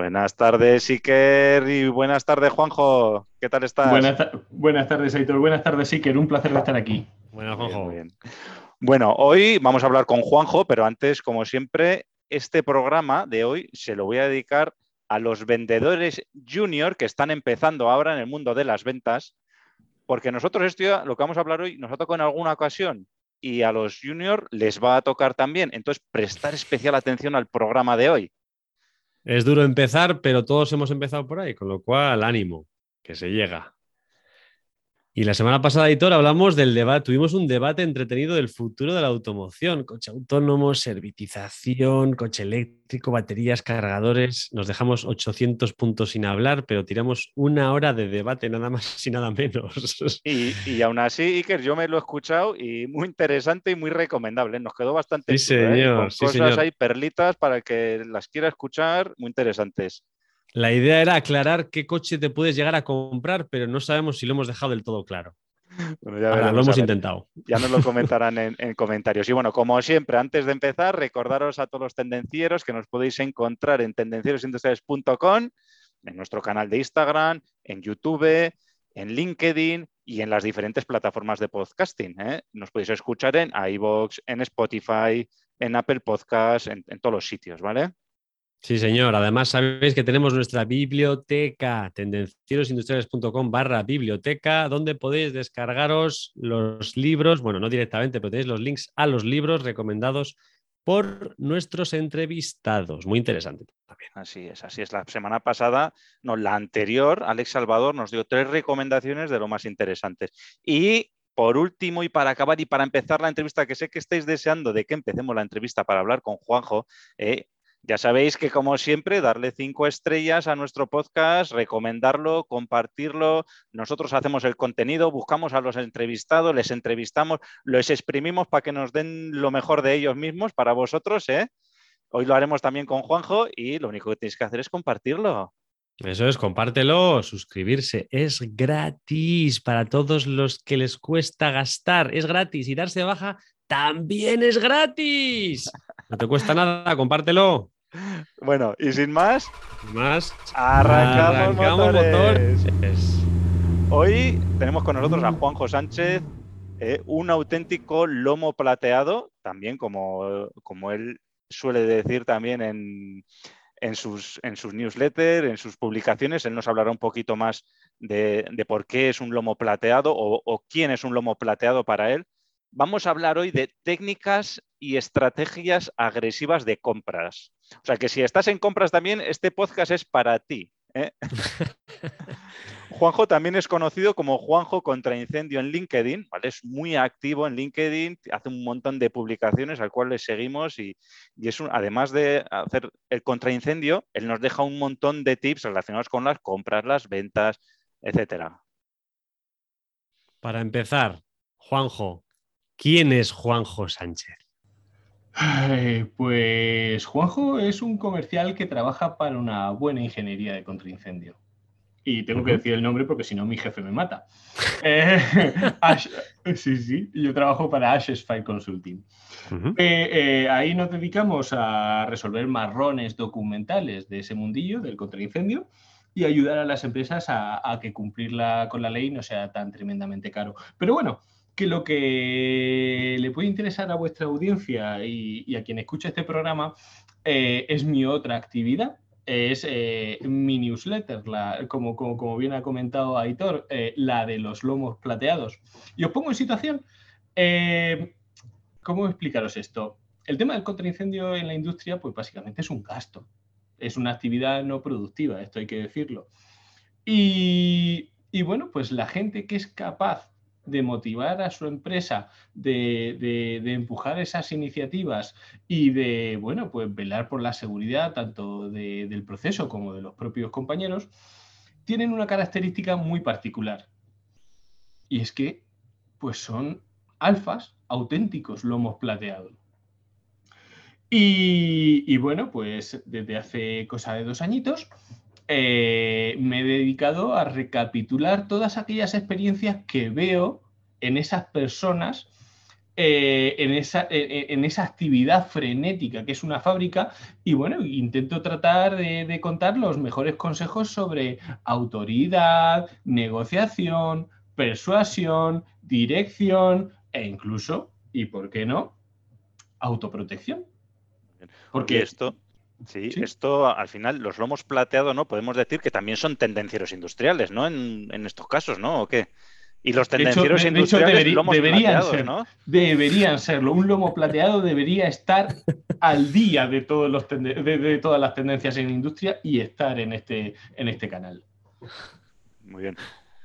Buenas tardes, Iker, y buenas tardes, Juanjo. ¿Qué tal estás? Buenas, ta- buenas tardes, Aitor. Buenas tardes, Iker. Un placer de estar aquí. Buenas, Muy bien, Juanjo. muy bien. Bueno, hoy vamos a hablar con Juanjo, pero antes, como siempre, este programa de hoy se lo voy a dedicar a los vendedores junior que están empezando ahora en el mundo de las ventas, porque nosotros esto ya, lo que vamos a hablar hoy nos ha tocado en alguna ocasión y a los junior les va a tocar también. Entonces, prestar especial atención al programa de hoy. Es duro empezar, pero todos hemos empezado por ahí, con lo cual ánimo, que se llega. Y la semana pasada, Aitor, hablamos del debate, tuvimos un debate entretenido del futuro de la automoción, coche autónomo, servitización, coche eléctrico, baterías, cargadores. Nos dejamos 800 puntos sin hablar, pero tiramos una hora de debate, nada más y nada menos. Y, y aún así, Iker, yo me lo he escuchado y muy interesante y muy recomendable. Nos quedó bastante Sí, chulo, ¿eh? señor, Con sí, cosas señor. ahí, perlitas para el que las quiera escuchar, muy interesantes. La idea era aclarar qué coche te puedes llegar a comprar, pero no sabemos si lo hemos dejado del todo claro. Bueno, ya Ahora, veremos, lo hemos intentado. Ya nos lo comentarán en, en comentarios. Y bueno, como siempre, antes de empezar, recordaros a todos los tendencieros que nos podéis encontrar en tendencierosindustriales.com, en nuestro canal de Instagram, en YouTube, en LinkedIn y en las diferentes plataformas de podcasting. ¿eh? Nos podéis escuchar en iVoox, en Spotify, en Apple Podcasts, en, en todos los sitios, ¿vale? Sí, señor. Además, sabéis que tenemos nuestra biblioteca, tendencierosindustriales.com barra biblioteca, donde podéis descargaros los libros, bueno, no directamente, pero tenéis los links a los libros recomendados por nuestros entrevistados. Muy interesante también. Así es, así es. La semana pasada, no, la anterior, Alex Salvador nos dio tres recomendaciones de lo más interesantes. Y por último, y para acabar y para empezar la entrevista, que sé que estáis deseando de que empecemos la entrevista para hablar con Juanjo, eh, ya sabéis que, como siempre, darle cinco estrellas a nuestro podcast, recomendarlo, compartirlo. Nosotros hacemos el contenido, buscamos a los entrevistados, les entrevistamos, los exprimimos para que nos den lo mejor de ellos mismos para vosotros. ¿eh? Hoy lo haremos también con Juanjo y lo único que tenéis que hacer es compartirlo. Eso es, compártelo, suscribirse. Es gratis para todos los que les cuesta gastar. Es gratis y darse baja también es gratis. No te cuesta nada, compártelo. Bueno, y sin más, Más, arrancamos, motores. motores. Hoy tenemos con nosotros a Juanjo Sánchez, eh, un auténtico lomo plateado, también como, como él suele decir también en, en sus, en sus newsletters, en sus publicaciones. Él nos hablará un poquito más de, de por qué es un lomo plateado o, o quién es un lomo plateado para él. Vamos a hablar hoy de técnicas y estrategias agresivas de compras. O sea que si estás en compras también, este podcast es para ti. ¿eh? Juanjo también es conocido como Juanjo contra Incendio en LinkedIn, ¿vale? Es muy activo en LinkedIn, hace un montón de publicaciones al cual le seguimos y, y es un- además de hacer el contraincendio, él nos deja un montón de tips relacionados con las compras, las ventas, etcétera. Para empezar, Juanjo, ¿quién es Juanjo Sánchez? Pues Juanjo es un comercial que trabaja para una buena ingeniería de contraincendio. Y tengo que decir el nombre porque si no mi jefe me mata. Eh, Ash- sí, sí, yo trabajo para Ashes Fire Consulting. Eh, eh, ahí nos dedicamos a resolver marrones documentales de ese mundillo del contraincendio y ayudar a las empresas a, a que cumplirla con la ley no sea tan tremendamente caro. Pero bueno, que lo que le puede interesar a vuestra audiencia y, a quien escucha este programa eh, es mi otra actividad. Es eh, mi newsletter, la- como, como, como bien ha comentado Aitor, eh, la de los lomos plateados. Y os pongo en situación. ¿Cómo explicaros esto? El tema del contraincendio en la industria, pues básicamente es un gasto. Es una actividad no productiva, esto hay que decirlo. Y, y bueno, pues la gente que es capaz de motivar a su empresa, de, de- empujar esas iniciativas y de, bueno, pues velar por la seguridad tanto de- del proceso como de los propios compañeros, tienen una característica muy particular. Y es que, pues son alfas auténticos lomos plateados. Y, bueno, pues desde hace cosa de dos añitos eh, me he dedicado a recapitular todas aquellas experiencias que veo en esas personas, eh, en, esa, en, esa, actividad frenética que es una fábrica. Y bueno, intento tratar de contar los mejores consejos sobre autoridad, negociación, persuasión, dirección e incluso, y por qué no, autoprotección. Porque esto, sí, esto al final, los lomos plateados, ¿no? Podemos decir que también son tendencieros industriales, ¿no? En, estos casos, ¿no? ¿O qué? Y los tendencieros industriales deberían ser, ¿no? Deberían serlo. Un lomo plateado debería estar al día de, todos los de, todas las tendencias en industria y estar en este, en este canal. Muy bien.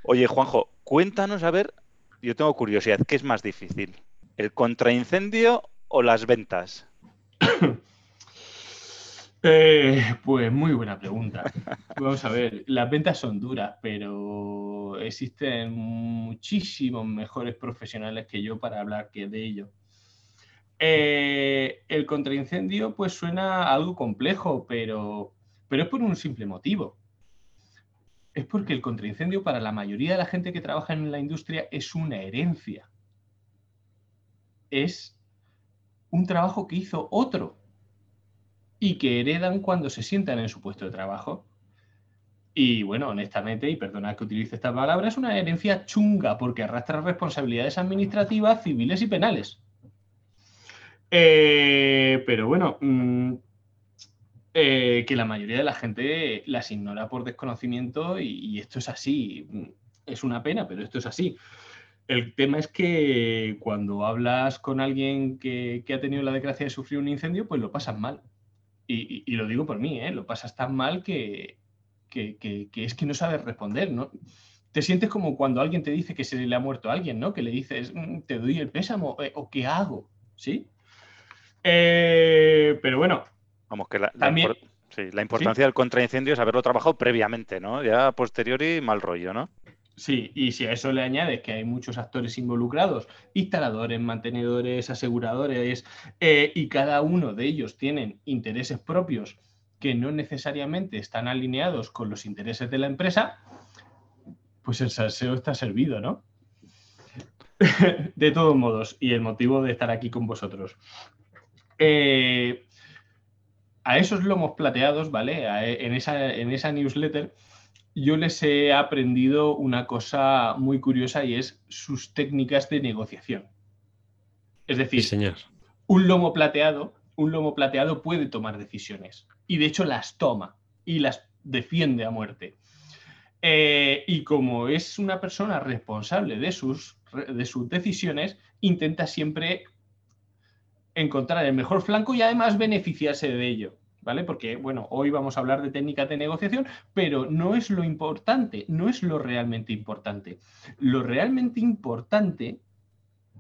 Oye, Juanjo, cuéntanos a ver, yo tengo curiosidad, ¿qué es más difícil? ¿El contraincendio o las ventas? Eh, pues muy buena pregunta. Vamos a ver, las ventas son duras, pero existen muchísimos mejores profesionales que yo para hablar que de ello. Eh, el contraincendio pues suena algo complejo, pero, pero es por un simple motivo. Es porque el contraincendio para la mayoría de la gente que trabaja en la industria es una herencia. Es un trabajo que hizo otro y que heredan cuando se sientan en su puesto de trabajo. Y bueno, honestamente, y perdonad que utilice esta palabra, es una herencia chunga porque arrastra responsabilidades administrativas, civiles y penales. Eh, pero bueno, mm, eh, que la mayoría de la gente las ignora por desconocimiento y, esto es así. Es una pena, pero esto es así. El tema es que cuando hablas con alguien que, que ha tenido la desgracia de sufrir un incendio, pues lo pasas mal y, lo digo por mí, ¿eh? lo pasas tan mal que, es que no sabes responder, ¿no? Te sientes como cuando alguien te dice que se le ha muerto a alguien, ¿no? Que le dices, mm, te doy el pésamo, eh, o qué hago, ¿sí? Eh, pero bueno. Vamos, que la, la importancia del contraincendio es haberlo trabajado previamente, ¿no? Ya a posteriori, mal rollo, ¿no? Sí, y si a eso le añades que hay muchos actores involucrados, instaladores, mantenedores, aseguradores, eh, y cada uno de ellos tienen intereses propios que no necesariamente están alineados con los intereses de la empresa, pues el salseo está servido, ¿no? de todos modos, y el motivo de estar aquí con vosotros. Eh, a esos lomos plateados, ¿vale? en, esa, en esa newsletter yo les he aprendido una cosa muy curiosa y es sus técnicas de negociación. Es decir, un lomo plateado, un lomo plateado puede tomar decisiones y de hecho las toma y las defiende a muerte. Eh, y como es una persona responsable de sus, de sus decisiones, intenta siempre encontrar el mejor flanco y además beneficiarse de ello. ¿Vale? Porque, bueno, hoy vamos a hablar de técnicas de negociación, pero no es lo importante, no es lo realmente importante. Lo realmente importante,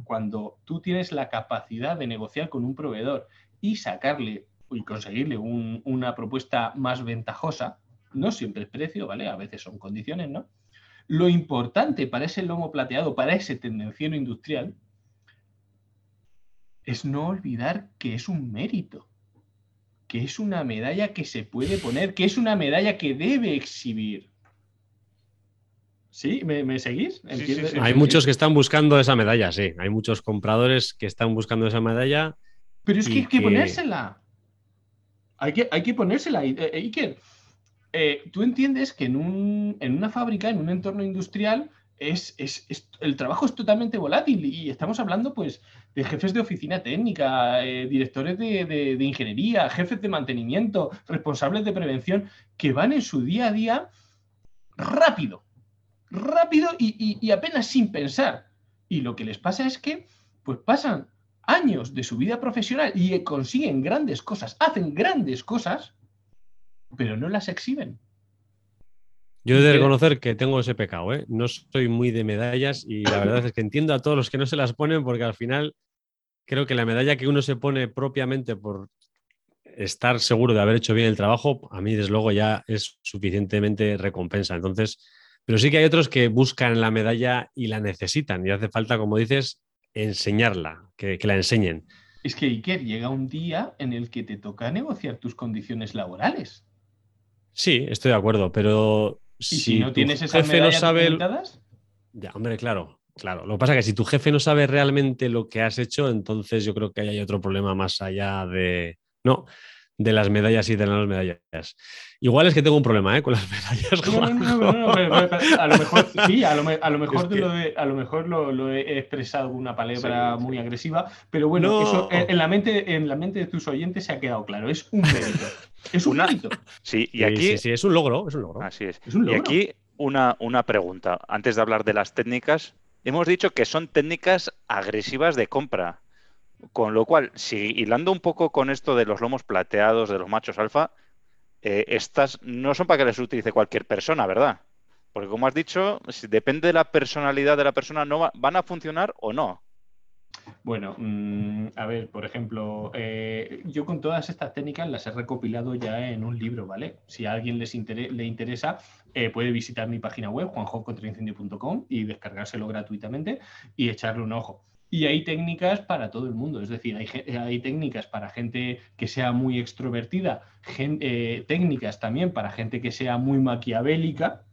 cuando tú tienes la capacidad de negociar con un proveedor y sacarle y conseguirle una propuesta más ventajosa, no siempre es precio, ¿vale? A veces son condiciones, ¿no? Lo importante para ese lomo plateado, para ese tendenciero industrial, es no olvidar que es un mérito que es una medalla que se puede poner, que es una medalla que debe exhibir. ¿Sí? ¿Me, seguís? hay muchos que están buscando esa medalla, sí. Hay muchos compradores que están buscando esa medalla. Pero es que hay que, ponérsela. Hay que, hay que ponérsela. Eh, Iker, eh, tú entiendes que en, un, en una fábrica, en un entorno industrial, es, el trabajo es totalmente volátil y estamos hablando pues de jefes de oficina técnica, eh, directores de, ingeniería, jefes de mantenimiento, responsables de prevención, que van en su día a día rápido, rápido y, apenas sin pensar. Y lo que les pasa es que pues pasan años de su vida profesional y consiguen grandes cosas, hacen grandes cosas, pero no las exhiben. Yo he de reconocer que tengo ese pecado, ¿eh? No soy muy de medallas y la verdad es que entiendo a todos los que no se las ponen porque al final creo que la medalla que uno se pone propiamente por estar seguro de haber hecho bien el trabajo, a mí desde luego ya es suficientemente recompensa. Entonces, pero sí que hay otros que buscan la medalla y la necesitan y hace falta, como dices, enseñarla, que, la enseñen. Es que Iker llega un día en el que te toca negociar tus condiciones laborales. Sí, estoy de acuerdo, pero si, no tienes esas jefe no sabe Ya, hombre, claro, claro. Lo que pasa es que si tu jefe no sabe realmente lo que has hecho, entonces yo creo que hay otro problema más allá de, no, de las medallas y de las medallas. Igual es que tengo un problema ¿eh? con las medallas. No, no, no, a lo mejor sí, a lo, mejor, lo, a lo mejor lo, he expresado una palabra muy agresiva, pero bueno, eso en, la mente, en la mente de tus oyentes se ha quedado claro, es un mérito. Es un mérito. Sí, y aquí. Sí, es un logro, es un logro. Así es. Y aquí una, una pregunta. Antes de hablar de las técnicas, hemos dicho que son técnicas agresivas de compra. Con lo cual, si hilando un poco con esto de los lomos plateados, de los machos alfa, eh, estas no son para que les utilice cualquier persona, ¿verdad? Porque como has dicho, si depende de la personalidad de la persona, no van a funcionar o no. Bueno, mm, a ver, por ejemplo, eh, yo con todas estas técnicas las he recopilado ya en un libro, ¿vale? Si a alguien les le interesa, eh, puede visitar mi página web, juanjocontraincendio.com, y descargárselo gratuitamente y echarle un ojo. Y hay técnicas para todo el mundo, es decir, hay, técnicas para gente que sea muy extrovertida, eh, técnicas también para gente que sea muy maquiavélica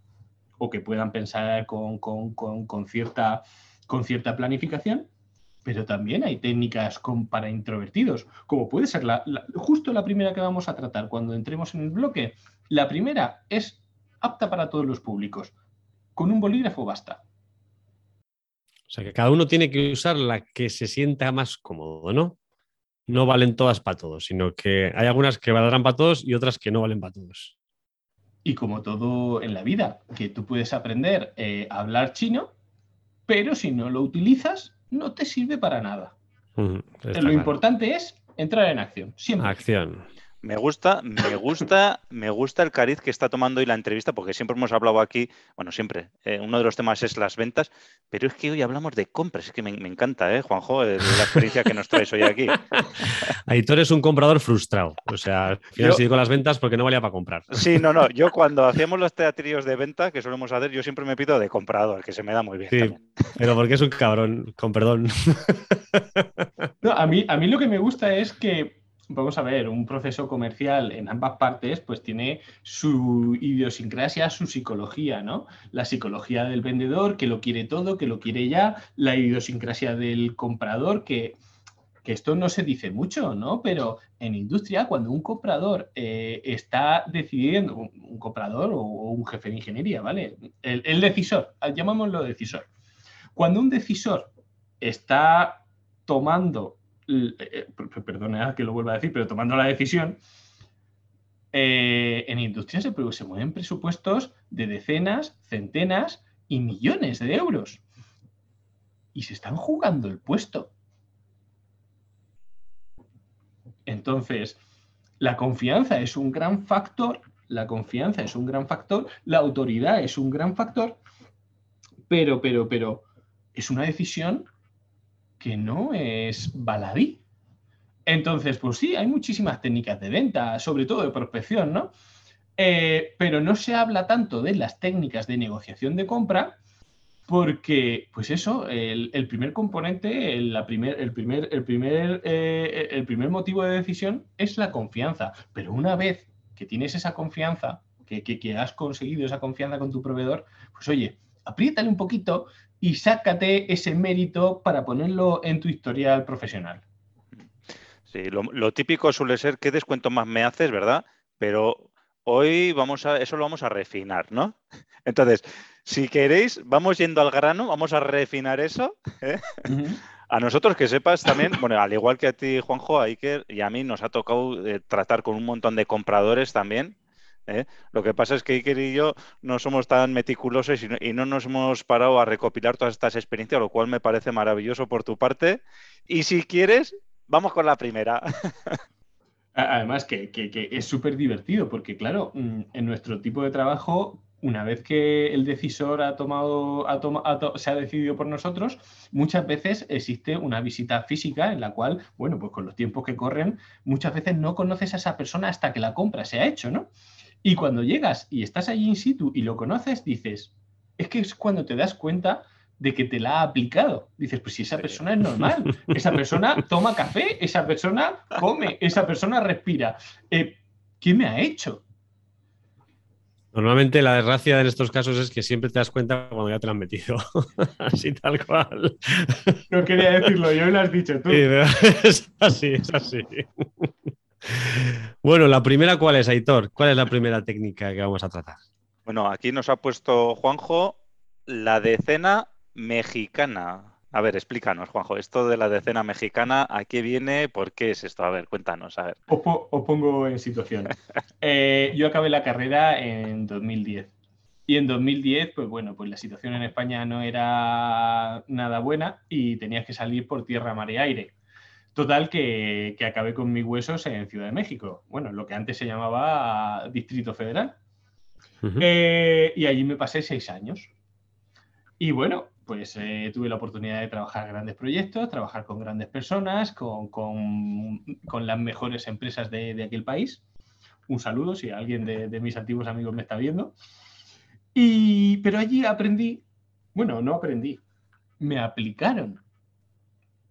o que puedan pensar con, cierta, con cierta planificación, pero también hay técnicas para introvertidos, como puede ser justo la primera que vamos a tratar cuando entremos en el bloque. La primera es apta para todos los públicos. Con un bolígrafo basta. O sea, que cada uno tiene que usar la que se sienta más cómodo, ¿no? No valen todas para todos, sino que hay algunas que valdrán para todos y otras que no valen para todos. Y como todo en la vida, que tú puedes aprender eh, a hablar chino, pero si no lo utilizas, no te sirve para nada. lo importante es entrar en acción, siempre. Acción. Me gusta, me gusta, me gusta el cariz que está tomando hoy la entrevista, porque siempre hemos hablado aquí, bueno, siempre, eh, uno de los temas es las ventas, pero es que hoy hablamos de compras, es que me, encanta, ¿eh, Juanjo? la experiencia que nos traes hoy aquí. Aitor es un comprador frustrado, o sea, al final se con las ventas porque no valía para comprar. Sí, no, no, yo cuando hacíamos los teatrillos de venta, que solemos hacer, yo siempre me pido de comprador, que se me da muy bien. Sí, pero porque es un cabrón, con perdón. No, a mí, a mí lo que me gusta es que vamos a ver, un proceso comercial en ambas partes, pues tiene su idiosincrasia, su psicología, ¿no? La psicología del vendedor, que lo quiere todo, que lo quiere ya, la idiosincrasia del comprador, que, esto no se dice mucho, ¿no? Pero en industria, cuando un comprador eh, está decidiendo, un, comprador o, un jefe de ingeniería, ¿vale? El, decisor, llamámoslo decisor. Cuando un decisor está tomando perdona que lo vuelva a decir, pero tomando la decisión, eh, en industria se, se mueven presupuestos de decenas, centenas y millones de euros. Y se están jugando el puesto. Entonces, la confianza es un gran factor, la confianza es un gran factor, la autoridad es un gran factor, pero, pero, pero, es una decisión que no es baladí. Entonces, pues sí, hay muchísimas técnicas de venta, sobre todo de prospección, ¿no? Eh, pero no se habla tanto de las técnicas de negociación de compra porque, pues eso, el, primer componente, el, la primer, el, primer, el, primer, eh, el primer motivo de decisión es la confianza. Pero una vez que tienes esa confianza, que, que has conseguido esa confianza con tu proveedor, pues oye, apriétale un poquito y sácate ese mérito para ponerlo en tu historial profesional. Sí, lo, típico suele ser qué descuento más me haces, ¿verdad? Pero hoy vamos a, eso lo vamos a refinar, ¿no? Entonces, si queréis, vamos yendo al grano, vamos a refinar eso. ¿eh? A nosotros que sepas también, bueno, al igual que a ti, Juanjo, a Iker y a mí nos ha tocado eh, tratar con un montón de compradores también ¿eh? Lo que pasa es que Iker y yo no somos tan meticulosos y no, nos hemos parado a recopilar todas estas experiencias, lo cual me parece maravilloso por tu parte. Y si quieres, vamos con la primera. Además que, es súper divertido porque, claro, mm, en nuestro tipo de trabajo una vez que el decisor ha tomado, se ha decidido por nosotros, muchas veces existe una visita física en la cual, bueno, pues con los tiempos que corren, muchas veces no conoces a esa persona hasta que la compra se ha hecho, ¿no? Y cuando llegas y estás allí in situ y lo conoces, dices, es que es cuando te das cuenta de que te la ha aplicado. Dices, pues si esa persona es normal, esa persona toma café, esa persona come, esa persona respira. Eh, ¿Qué me ha hecho? Normalmente la desgracia en estos casos es que siempre te das cuenta cuando ya te la han metido. así tal cual. No quería decirlo, yo lo has dicho tú. es así, es así. Bueno, la primera, ¿cuál es, Aitor? ¿Cuál es la primera técnica que vamos a tratar? Bueno, aquí nos ha puesto Juanjo la decena mexicana. A ver, explícanos, Juanjo, esto de la decena mexicana, ¿a qué viene? ¿Por qué es esto? A ver, cuéntanos, a ver. Os, pongo en situación. Eh, yo acabé la carrera en 2010. Y en 2010, pues bueno, pues la situación en España no era nada buena y tenías que salir por tierra, mar y aire. Total, que, acabé con mis huesos en Ciudad de México. Bueno, lo que antes se llamaba Distrito Federal. Eh, y allí me pasé seis años. Y bueno, pues eh, tuve la oportunidad de trabajar grandes proyectos, trabajar con grandes personas, con, las mejores empresas de, aquel país. Un saludo si alguien de, mis antiguos amigos me está viendo. Y, pero allí aprendí, bueno, no aprendí, me aplicaron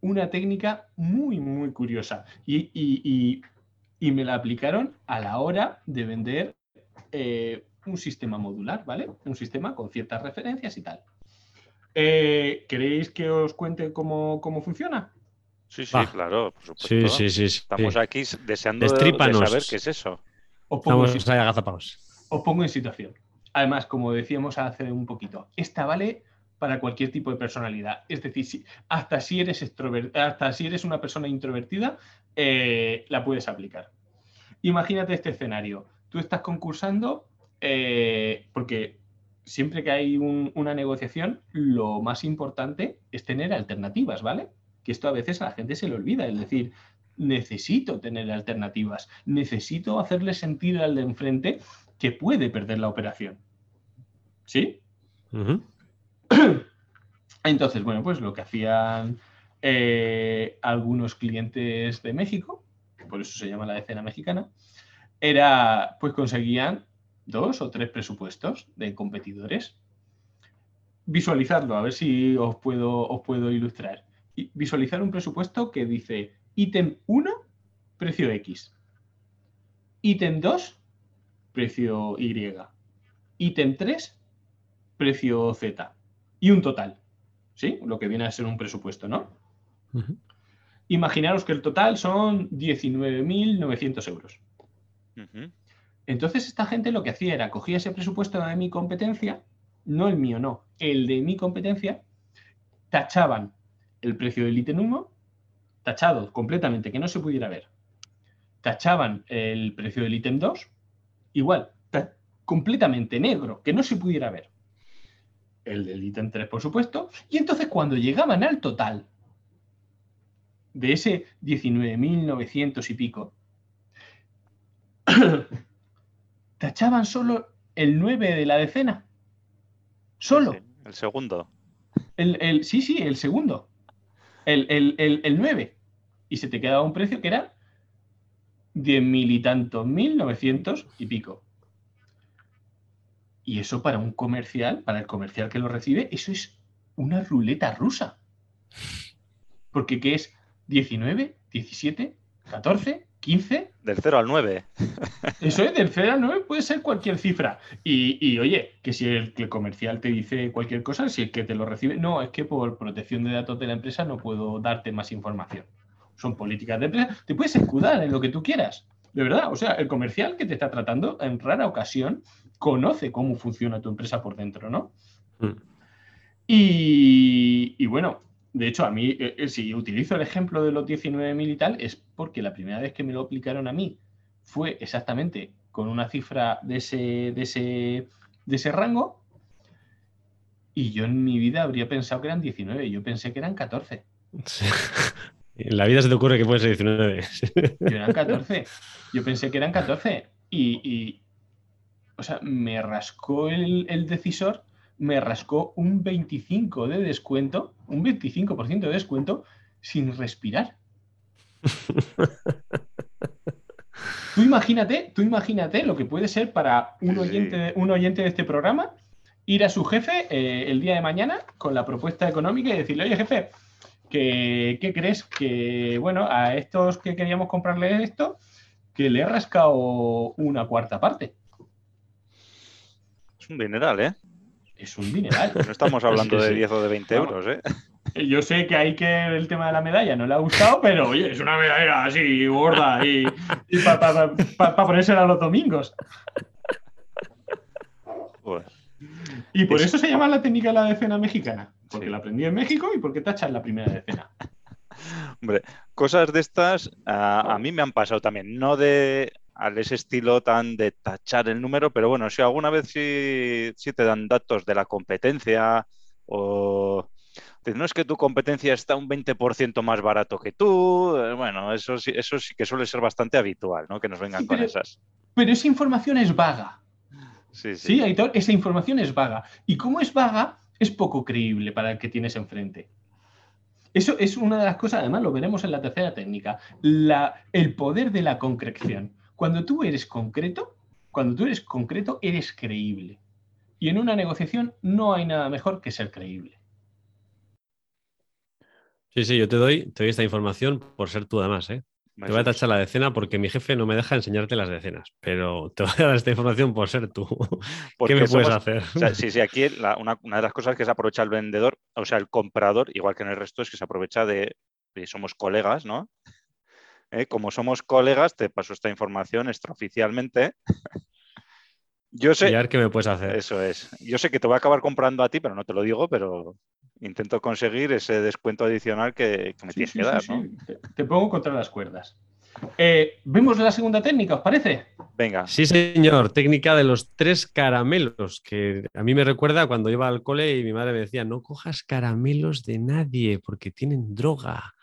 una técnica muy, muy curiosa. Y, me la aplicaron a la hora de vender eh, un sistema modular, ¿vale? Un sistema con ciertas referencias y tal. Eh, ¿Queréis que os cuente cómo, funciona? Sí, sí, claro, por supuesto. Sí, sí, sí, Estamos aquí deseando saber qué es eso. Os pongo, Estamos os pongo en situación. Además, como decíamos hace un poquito, esta vale para cualquier tipo de personalidad. Es decir, hasta, si eres hasta si eres una persona introvertida, eh, la puedes aplicar. Imagínate este escenario. Tú estás concursando eh, porque siempre que hay una negociación, lo más importante es tener alternativas, ¿vale? Que esto a veces a la gente se le olvida, es decir, necesito tener alternativas, necesito hacerle sentir al de enfrente que puede perder la operación. ¿Sí? Entonces, bueno, pues lo que hacían eh, algunos clientes de México, por eso se llama la decena mexicana, era, pues conseguían dos o tres presupuestos de competidores. Visualizarlo, a ver si os puedo, os puedo ilustrar. Visualizar un presupuesto que dice ítem 1, precio X. Ítem 2, precio Y. Ítem 3, precio Z. Y un total. ¿Sí? Lo que viene a ser un presupuesto, ¿no? Imaginaros que el total son 19.900 euros. Entonces esta gente lo que hacía era cogía ese presupuesto de mi competencia, no el mío, no, el de mi competencia, tachaban el precio del ítem 1, tachado completamente, que no se pudiera ver. Tachaban el precio del ítem 2, igual, completamente negro, que no se pudiera ver. El del ítem 3, por supuesto. Y entonces cuando llegaban al total de ese 19.900 y pico, tachaban solo el 9 de la decena. Solo. el segundo. El, sí, sí, el segundo. El, el, 9. Y se te quedaba un precio que era 10 mil y tantos mil, 900 y pico. Y eso para un comercial, para el comercial que lo recibe, eso es una ruleta rusa. Porque ¿qué es? 19, 17, 14, 15. Del 0 al 9. Eso es, del 0 al 9 puede ser cualquier cifra. Y, oye, que si el, comercial te dice cualquier cosa, si es que te lo recibe, no, es que por protección de datos de la empresa no puedo darte más información. Son políticas de empresa. Te puedes escudar en lo que tú quieras. De verdad, o sea, el comercial que te está tratando en rara ocasión conoce cómo funciona tu empresa por dentro, ¿no? Mm. Y, y, bueno, de hecho, a mí, eh, eh, si utilizo el ejemplo de los 19.000 y tal, es porque la primera vez que me lo aplicaron a mí fue exactamente con una cifra de ese, de ese, de ese rango. Y yo en mi vida habría pensado que eran 19, yo pensé que eran 14. En la vida se te ocurre que puede ser 19. Yo eran 14. Yo pensé que eran 14. Y, o sea, me rascó el, el decisor, me rascó un 25 de descuento, un 25% de descuento sin respirar. tú imagínate, tú imagínate lo que puede ser para un oyente, un oyente de este programa ir a su jefe eh, el día de mañana con la propuesta económica y decirle, oye jefe, que, ¿qué crees? Que bueno, a estos que queríamos comprarle esto, que le he rascado una cuarta parte. Es un dineral, ¿eh? Es un dineral. No estamos hablando que de sí. 10 o de 20 Vamos. euros, ¿eh? Yo sé que hay que el tema de la medalla no le ha gustado, pero oye, es una medalla así gorda y, para ponérsela los domingos. Y por Es- eso se llama la técnica de la decena mexicana. Porque Sí. la aprendí en México y porque tachas la primera decena. hombre, cosas de estas a, a mí me han pasado también. No de al ese estilo tan de tachar el número, pero bueno, si alguna vez sí, sí te dan datos de la competencia o no es que tu competencia está un 20% más barato que tú, eh, bueno, eso sí, eso sí que suele ser bastante habitual, ¿no? Que nos vengan Sí, con esas. Pero esa información es vaga. Sí, sí. Sí, esa información es vaga. Y como es vaga, es poco creíble para el que tienes enfrente. Eso es una de las cosas, además lo veremos en la tercera técnica, la- el poder de la concreción. Cuando tú eres concreto, cuando tú eres concreto, eres creíble. Y en una negociación no hay nada mejor que ser creíble. Sí, sí, yo te doy, te doy esta información por ser tú además, ¿eh? Te voy a tachar la decena porque mi jefe no me deja enseñarte las decenas, pero te voy a dar esta información por ser tú. Porque ¿Qué me puedes somos- hacer? O sea, sí, sí, aquí la- una, una de las cosas que se aprovecha el vendedor, o sea, el comprador, igual que en el resto, es que se aprovecha de, de somos colegas, ¿no? ¿Eh? Como somos colegas, te paso esta información extraoficialmente. Yo sé, qué me puedes hacer. eso es. Yo sé que te voy a acabar comprando a ti, pero no te lo digo, pero intento conseguir ese descuento adicional que, que me Sí, tienes sí, que sí, dar, sí. ¿no? Te, te pongo contra las cuerdas. Eh, ¿Vemos la segunda técnica, os parece? Venga, Sí, señor, técnica de los tres caramelos, que a mí me recuerda cuando iba al cole y mi madre me decía, no cojas caramelos de nadie porque tienen droga.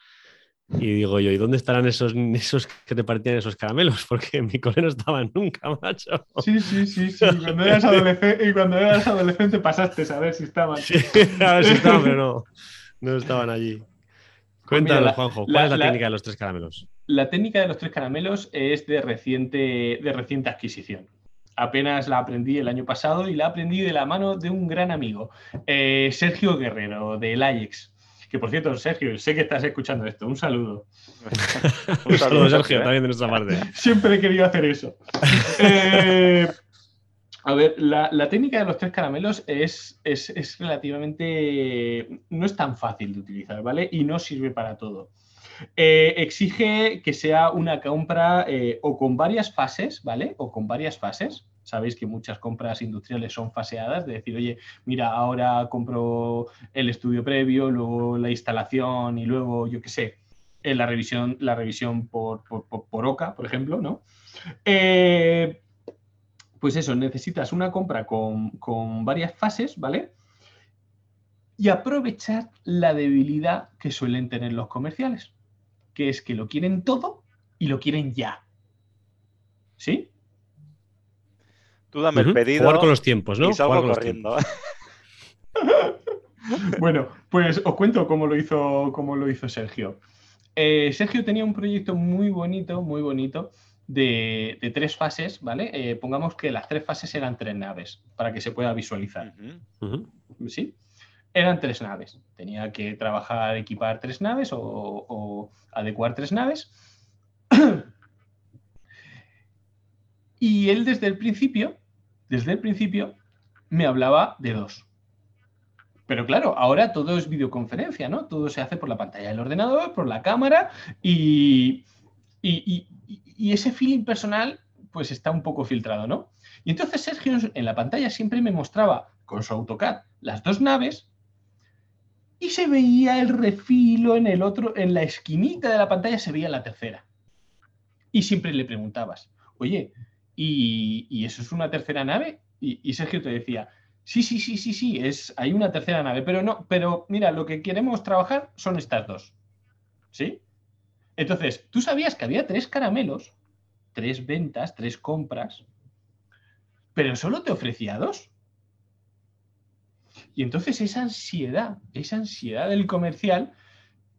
Y digo yo, ¿y dónde estarán esos, esos que repartían esos caramelos? Porque en mi cole no estaban nunca, macho. Sí, sí, sí, sí. Cuando eras adolescente, y cuando eras adolescente pasaste a ver si estaban. Sí, a ver si estaban, pero no, no estaban allí. Cuéntanos, la- Juanjo, ¿cuál la- es la, la- técnica de los tres caramelos? La técnica de los tres caramelos es de reciente, de reciente adquisición. Apenas la aprendí el año pasado y la aprendí de la mano de un gran amigo, eh, Sergio Guerrero, del Ajax. Que por cierto, Sergio, sé que estás escuchando esto. Un saludo. un saludo, Sergio, también de nuestra parte. Siempre he querido hacer eso. Eh, a ver, la, la técnica de los tres caramelos es, es, es relativamente. no es tan fácil de utilizar, ¿vale? Y no sirve para todo. Eh, exige que sea una compra eh, o con varias fases, ¿vale? O con varias fases. Sabéis que muchas compras industriales son faseadas, de decir, oye, mira, ahora compro el estudio previo, luego la instalación y luego, yo qué sé, eh, la revisión, la revisión por, por, por- OCA, por ejemplo, ¿no? Eh, pues eso, necesitas una compra con, con varias fases, ¿vale? Y aprovechar la debilidad que suelen tener los comerciales, que es que lo quieren todo y lo quieren ya. ¿Sí? Tú dame el Ujú, pedido Jugar con los tiempos, ¿no? y salgo Jugar corriendo. Bueno, pues os cuento cómo lo hizo, cómo lo hizo Sergio. Eh, Sergio tenía un proyecto muy bonito, muy bonito, de, de tres fases, ¿vale? Eh, pongamos que las tres fases eran tres naves, para que se pueda visualizar. ¿sí? Eran tres naves. Tenía que trabajar, equipar tres naves o, o adecuar tres naves. y él desde el principio, desde el principio, me hablaba de dos. Pero claro, ahora todo es videoconferencia, ¿no? Todo se hace por la pantalla del ordenador, por la cámara y, ese feeling personal pues está un poco filtrado, ¿no? Y entonces Sergio en la pantalla siempre me mostraba con su AutoCAD las dos naves y se veía el refilo en el otro, en la esquinita de la pantalla se veía la tercera. Y siempre le preguntabas, oye, ¿y, eso es una tercera nave? Y, y Sergio te decía, sí, sí, sí, sí, sí, es, hay una tercera nave, pero no, pero mira, lo que queremos trabajar son estas dos. ¿Sí? Entonces, tú sabías que había tres caramelos, tres ventas, tres compras pero solo te ofrecía dos. Y entonces esa ansiedad, esa ansiedad del comercial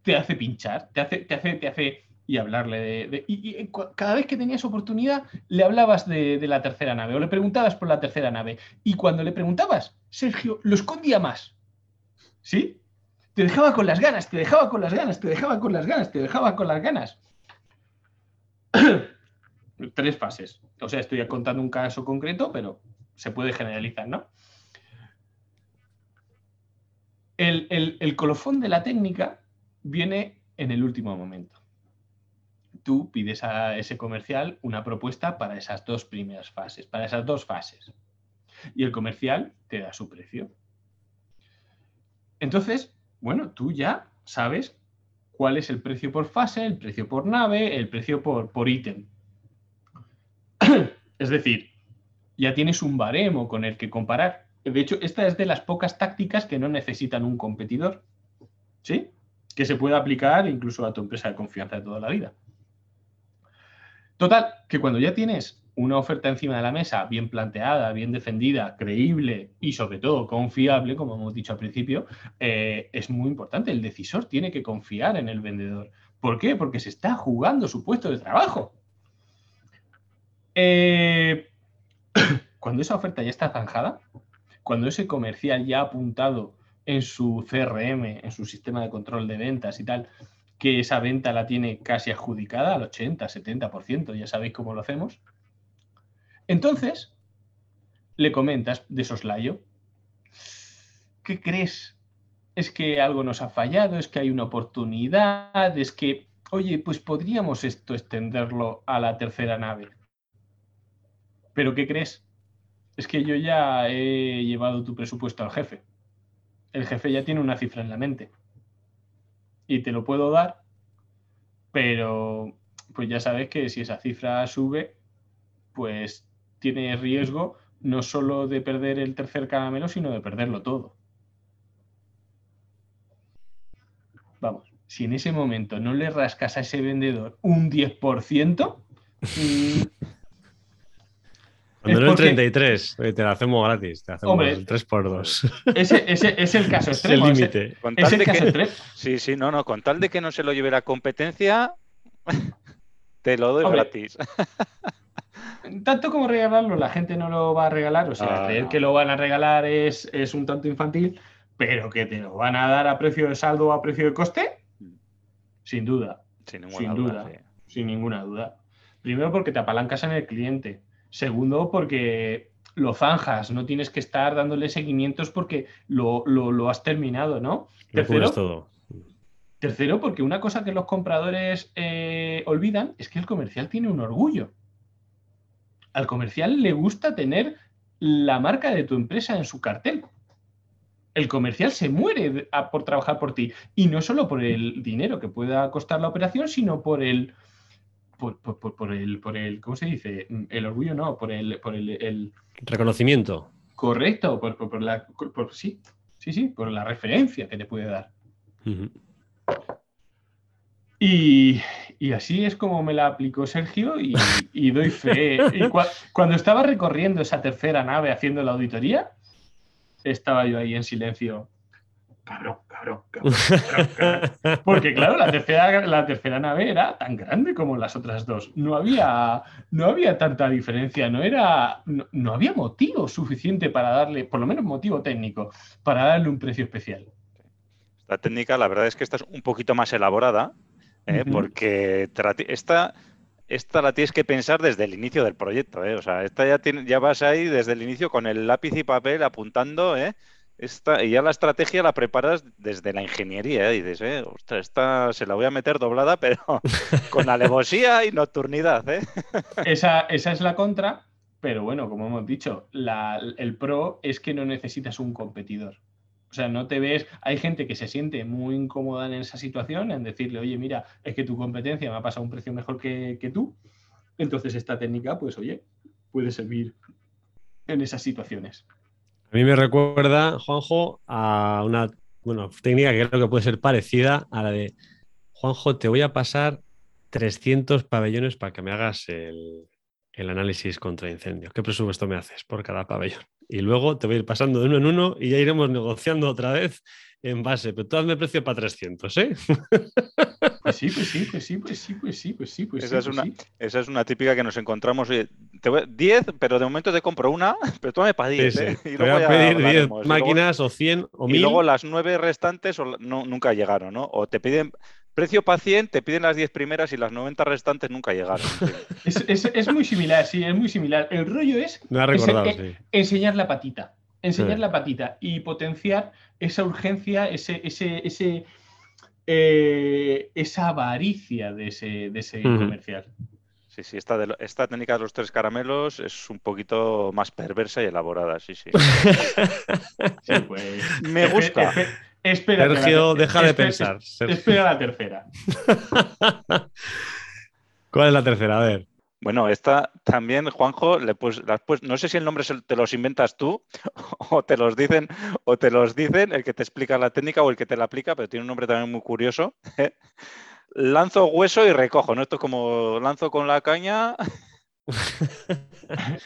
te hace pinchar, te hace, te hace, te hace y hablarle de... y, cada vez que tenías oportunidad le hablabas de, la tercera nave o le preguntabas por la tercera nave. Y cuando le preguntabas, Sergio lo escondía más. ¿Sí? Te dejaba con las ganas, te dejaba con las ganas, te dejaba con las ganas, te dejaba con las ganas. Tres fases. O sea, estoy contando un caso concreto, pero se puede generalizar, ¿no? El, colofón de la técnica viene en el último momento. Tú pides a ese comercial una propuesta para esas dos primeras fases, para esas dos fases. Y el comercial te da su precio. Entonces, bueno, tú ya sabes cuál es el precio por fase, el precio por nave, el precio por, por ítem. es decir, ya tienes un baremo con el que comparar. De hecho, esta es de las pocas tácticas que no necesitan un competidor, ¿sí? Que se puede aplicar incluso a tu empresa de confianza de toda la vida. Total, que cuando ya tienes una oferta encima de la mesa, bien planteada, bien defendida, creíble y sobre todo confiable, como hemos dicho al principio, eh, es muy importante. El decisor tiene que confiar en el vendedor. ¿Por qué? Porque se está jugando su puesto de trabajo. Eh, cuando esa oferta ya está zanjada, cuando ese comercial ya ha apuntado en su CRM, en su sistema de control de ventas y tal, que esa venta la tiene casi adjudicada al 80, 70%, ya sabéis cómo lo hacemos. Entonces, le comentas de soslayo, ¿qué crees? Es que algo nos ha fallado, es que hay una oportunidad, es que, oye, pues podríamos esto extenderlo a la tercera nave. ¿Pero qué crees? es que yo ya he llevado tu presupuesto al jefe. El jefe ya tiene una cifra en la mente. Y te lo puedo dar, pero pues ya sabes que si esa cifra sube, pues tiene riesgo no solo de perder el tercer caramelo, sino de perderlo todo. Vamos, si en ese momento no le rascas a ese vendedor un 10%, cuando no el 33, te lo hacemos gratis, te hacemos el 3 x 2 Ese, es el caso extremo. Es el límite. Es el caso extremo. Sí, sí, no, no, con tal de que no se lo lleve la competencia, te lo doy gratis. Tanto como regalarlo, la gente no lo va a regalar, o sea, ah, creer que lo van a regalar es, es un tanto infantil, pero que te lo van a dar a precio de saldo o a precio de coste, sin duda. Sin ninguna duda. Sin ninguna duda. Primero porque te apalancas en el cliente. Segundo, porque lo zanjas, no tienes que estar dándole seguimientos porque lo, has terminado, ¿no? Tercero, todo. tercero, porque una cosa que los compradores eh, olvidan es que el comercial tiene un orgullo. Al comercial le gusta tener la marca de tu empresa en su cartel. El comercial se muere por trabajar por ti. Y no solo por el dinero que pueda costar la operación, sino por el, por, el, por el, ¿cómo se dice? El orgullo no, por el, por el, reconocimiento. Correcto, por, la, sí, sí, sí, por la referencia que te puede dar. y, así es como me la aplicó Sergio y, doy fe. Y cuando estaba recorriendo esa tercera nave haciendo la auditoría, estaba yo ahí en silencio cabrón, cabrón, cabrón, Porque claro, la tercera, la tercera nave era tan grande como las otras dos. No había, no había tanta diferencia, no, era, no, había motivo suficiente para darle, por lo menos motivo técnico, para darle un precio especial. La técnica, la verdad es que esta es un poquito más elaborada, ¿eh? porque esta, esta la tienes que pensar desde el inicio del proyecto. ¿eh? O sea, esta ya, tiene, ya vas ahí desde el inicio con el lápiz y papel apuntando, ¿eh? Esta, y ya la estrategia la preparas desde la ingeniería. ¿eh? Y dices, eh, esta se la voy a meter doblada, pero con alevosía y nocturnidad. ¿eh? Esa, esa, es la contra, pero bueno, como hemos dicho, el pro es que no necesitas un competidor. O sea, no te ves. Hay gente que se siente muy incómoda en esa situación, en decirle, oye, mira, es que tu competencia me ha pasado un precio mejor que, que tú. Entonces, esta técnica, pues, oye, puede servir en esas situaciones. A mí me recuerda, Juanjo, a una bueno, técnica que creo que puede ser parecida a la de, Juanjo, te voy a pasar 300 pabellones para que me hagas el, el análisis contra incendio. ¿Qué presupuesto me haces por cada pabellón? Y luego te voy a ir pasando de uno en uno y ya iremos negociando otra vez en base. Pero tú hazme precio para 300, ¿eh? Pues sí, pues sí, pues sí, pues sí, pues sí, pues sí, pues esa, sí, es pues una, sí. esa es una típica que nos encontramos. oye, te voy- 10, pero de momento te compro una, pero tú me para Sí, 10. sí. ¿eh? Te Y voy luego a pedir 10 hablaremos. Y luego- máquinas o 100 o Y 1000. luego las nueve restantes o la- no, nunca llegaron, ¿no? O te piden precio 100, te piden las 10 primeras y las 90 restantes nunca llegaron. Es, es- es muy similar, sí, es muy similar. El rollo es Me ha recordado, Ese- sí. enseñar la patita. Enseñar Sí. la patita y potenciar esa urgencia, ese, ese, ese, eh, esa avaricia de ese, de ese Ujú. comercial. Sí, sí, esta, de lo- esta técnica de los tres caramelos es un poquito más perversa y elaborada, sí, sí. Sí, pues. Me gusta. espe- espérate la Sergio, deja de espe- pensar. Espera la tercera. ¿Cuál es la tercera? A ver. Bueno, esta también, Juanjo, le pues, pues- no sé si el nombre te los inventas tú o te los dicen o te los dicen el que te explica la técnica o el que te la aplica, pero tiene un nombre también muy curioso. Lanzo hueso y recojo, ¿no? Esto es como lanzo con la caña.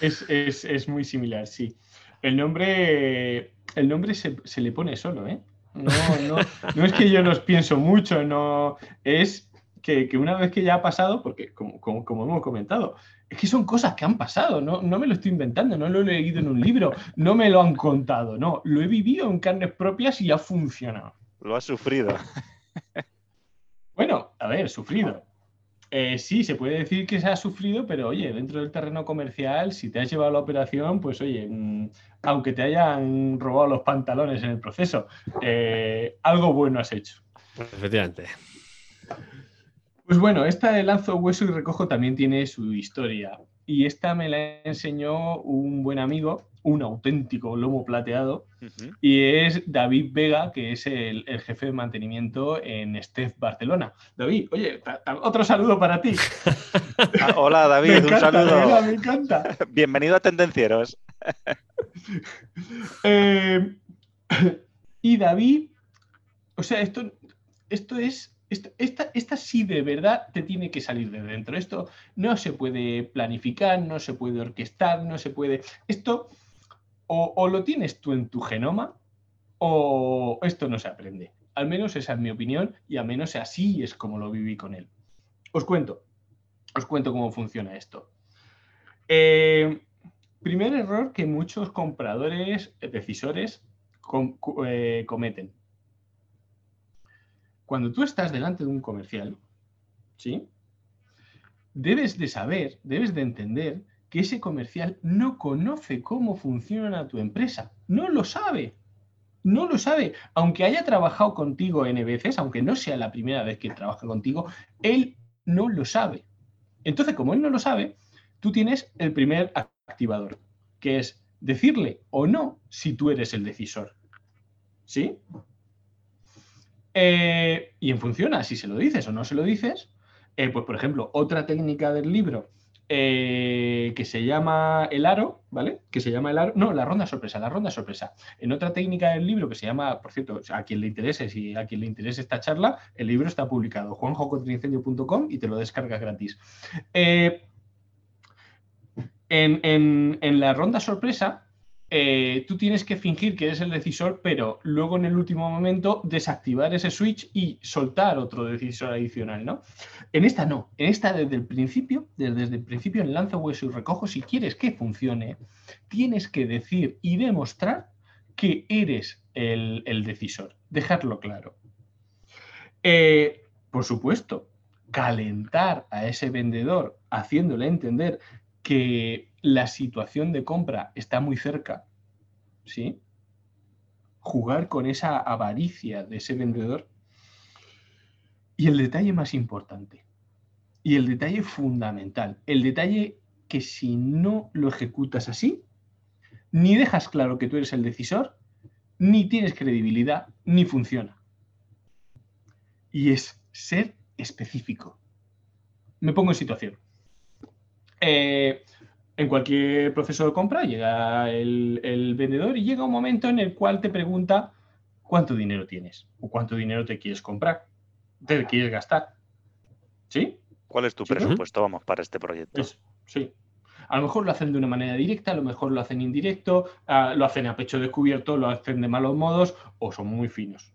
Es, es- es muy similar, sí. El nombre, el nombre se, se le pone solo, ¿eh? No, no, no es que yo los pienso mucho, no. Es que, que una vez que ya ha pasado, porque como, como- como hemos comentado, es que son cosas que han pasado, no, no me lo estoy inventando, no lo he leído en un libro, no me lo han contado, no, lo he vivido en carnes propias y ha funcionado. Lo has sufrido. Bueno, a ver, sufrido. Eh, sí, se puede decir que se ha sufrido, pero oye, dentro del terreno comercial, si te has llevado la operación, pues oye, mm, aunque te hayan robado los pantalones en el proceso, eh, algo bueno has hecho. Efectivamente. Pues bueno, esta de lanzo hueso y recojo también tiene su historia. Y esta me la enseñó un buen amigo, un auténtico lomo plateado, y es David Vega, que es el, el jefe de mantenimiento en Steph Barcelona. David, oye, ta- ta- otro saludo para ti. Ah, hola Me David, un encanta, saludo. me encanta. Bienvenido a Tendencieros. Eh, y David, o sea, esto, esto es, esto- esta, esta sí de verdad te tiene que salir de dentro. Esto no se puede planificar, no se puede orquestar, no se puede... Esto o, o lo tienes tú en tu genoma o esto no se aprende. Al menos esa es mi opinión y al menos así es como lo viví con él. Os cuento, os cuento cómo funciona esto. Eh, primer error que muchos compradores, decisores, eh, cometen. Cuando tú estás delante de un comercial, ¿sí? Debes de saber, debes de entender que ese comercial no conoce cómo funciona tu empresa. No lo sabe. No lo sabe. Aunque haya trabajado contigo N veces, aunque no sea la primera vez que trabaja contigo, él no lo sabe. Entonces, como él no lo sabe, tú tienes el primer activador, que es decirle o no si tú eres el decisor. ¿Sí? Eh, y en función a si se lo dices o no se lo dices, eh, pues por ejemplo, otra técnica del libro eh, que se llama el aro, ¿vale? Que se llama el aro, no, la ronda sorpresa, la ronda sorpresa. En otra técnica del libro que se llama, por cierto, a quien le interese, si a quien le interese esta charla, el libro está publicado, juanjocontraincendio.com y te lo descargas gratis. En- en la ronda sorpresa, eh, tú tienes que fingir que eres el decisor, pero luego en el último momento desactivar ese switch y soltar otro decisor adicional, ¿no? En esta no, en esta desde el principio, desde, el principio en lanzo hueso y recojo, si quieres que funcione, tienes que decir y demostrar que eres el, el decisor, dejarlo claro. Eh, por supuesto, calentar a ese vendedor haciéndole entender que la situación de compra está muy cerca, ¿sí? Jugar con esa avaricia de ese vendedor. Y el detalle más importante, y el detalle fundamental, el detalle que si no lo ejecutas así, ni dejas claro que tú eres el decisor, ni tienes credibilidad, ni funciona. Y es ser específico. Me pongo en situación. Eh, en cualquier proceso de compra llega el, el vendedor y llega un momento en el cual te pregunta cuánto dinero tienes o cuánto dinero te quieres comprar, te quieres gastar. ¿Sí? ¿Cuál es tu Sí, ¿no? presupuesto, vamos, para este proyecto? Es- sí. A lo mejor lo hacen de una manera directa, a lo mejor lo hacen indirecto, ah, lo hacen a pecho descubierto, lo hacen de malos modos o son muy finos.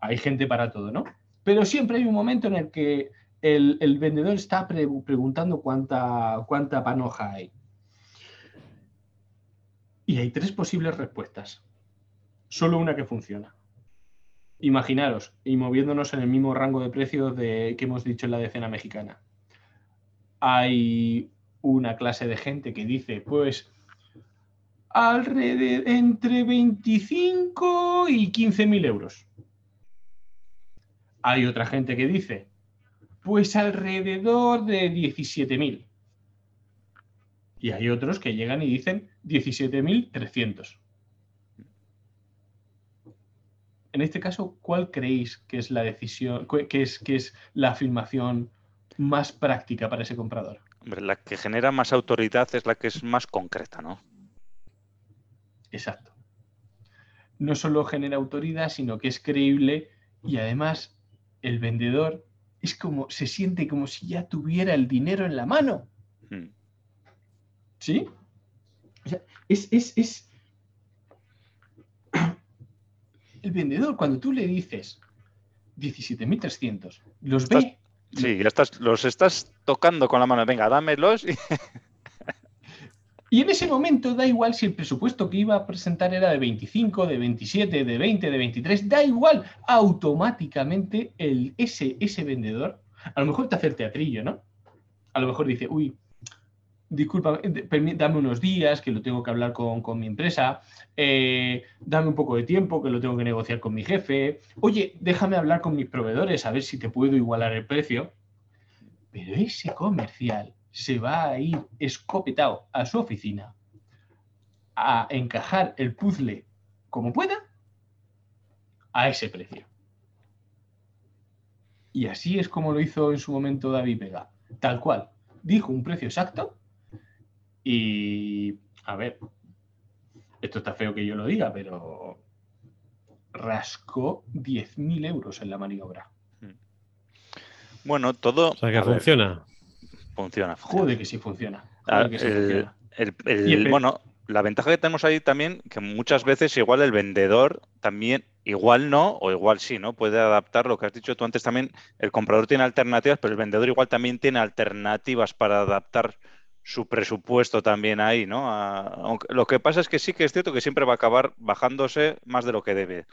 Hay gente para todo, ¿no? Pero siempre hay un momento en el que el, vendedor está preguntando cuánta, cuánta panoja hay. Y hay tres posibles respuestas. Solo una que funciona. Imaginaros, y moviéndonos en el mismo rango de precios de, que hemos dicho en la decena mexicana. Hay una clase de gente que dice, pues, alrededor, entre 25 y 15 mil euros. Hay otra gente que dice, pues alrededor de 17.000. Y hay otros que llegan y dicen 17.300. En este caso, ¿cuál creéis que es la decisión, que es, que es la afirmación más práctica para ese comprador? la que genera más autoridad es la que es más concreta, ¿no? Exacto. No solo genera autoridad, sino que es creíble y además el vendedor es como, se siente como si ya tuviera el dinero en la mano. Hmm. ¿Sí? O sea, es, es, es... El vendedor, cuando tú le dices 17.300, los ve... Sí, ya estás, los estás tocando con la mano. Venga, dámelos. Y... Y en ese momento da igual si el presupuesto que iba a presentar era de 25, de 27, de 20, de 23, da igual. Automáticamente el, ese, ese vendedor, a lo mejor te hace el teatrillo, ¿no? A lo mejor dice, uy, disculpa, dame unos días que lo tengo que hablar con, mi empresa, eh, dame un poco de tiempo que lo tengo que negociar con mi jefe, oye, déjame hablar con mis proveedores a ver si te puedo igualar el precio. Pero ese comercial se va a ir escopetado a su oficina a encajar el puzzle como pueda a ese precio. Y así es como lo hizo en su momento David Vega. Tal cual. Dijo un precio exacto y, a ver, esto está feo que yo lo diga, pero rascó 10.000 euros en la maniobra. Bueno, todo... O sea, que funciona. Funciona, Joder que sí funciona. Ah, bueno, la ventaja que tenemos ahí también, que muchas veces igual el vendedor también, igual no, o igual sí, ¿no? Puede adaptar lo que has dicho tú antes también, el comprador tiene alternativas, pero el vendedor igual también tiene alternativas para adaptar su presupuesto también ahí, ¿no? lo que pasa es que sí que es cierto que siempre va a acabar bajándose más de lo que debe.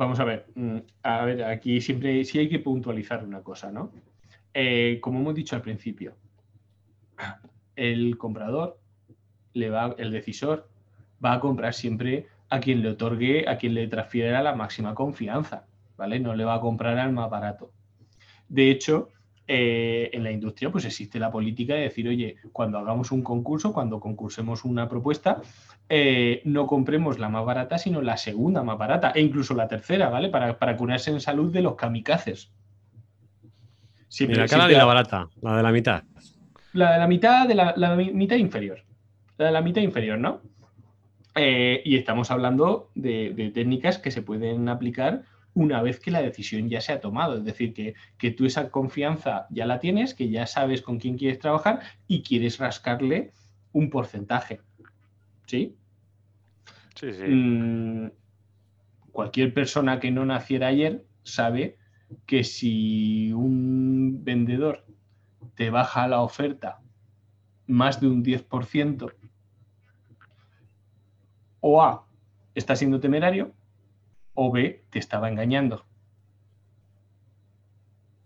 Vamos a ver, mm, a ver, aquí siempre sí hay que puntualizar una cosa, ¿no? Eh, como hemos dicho al principio, el comprador le va, el decisor va a comprar siempre a quien le otorgue, a quien le transfiera la máxima confianza, ¿vale? No le va a comprar al más barato. De hecho, eh, en la industria pues existe la política de decir, oye, cuando hagamos un concurso, cuando concursemos una propuesta, eh, no compremos la más barata, sino la segunda más barata e incluso la tercera, ¿vale? Para, curarse en salud de los kamikazes. Siempre, la la barata, la de la mitad. La de la mitad, de la, mitad inferior. La de la mitad inferior, ¿no? Eh, y estamos hablando de técnicas que se pueden aplicar una vez que la decisión ya se ha tomado. Es decir, que, tú esa confianza ya la tienes, que ya sabes con quién quieres trabajar y quieres rascarle un porcentaje. ¿Sí? Sí, sí. Mm, cualquier persona que no naciera ayer sabe que si un vendedor te baja la oferta más de un 10%, o A, está siendo temerario, o B te estaba engañando.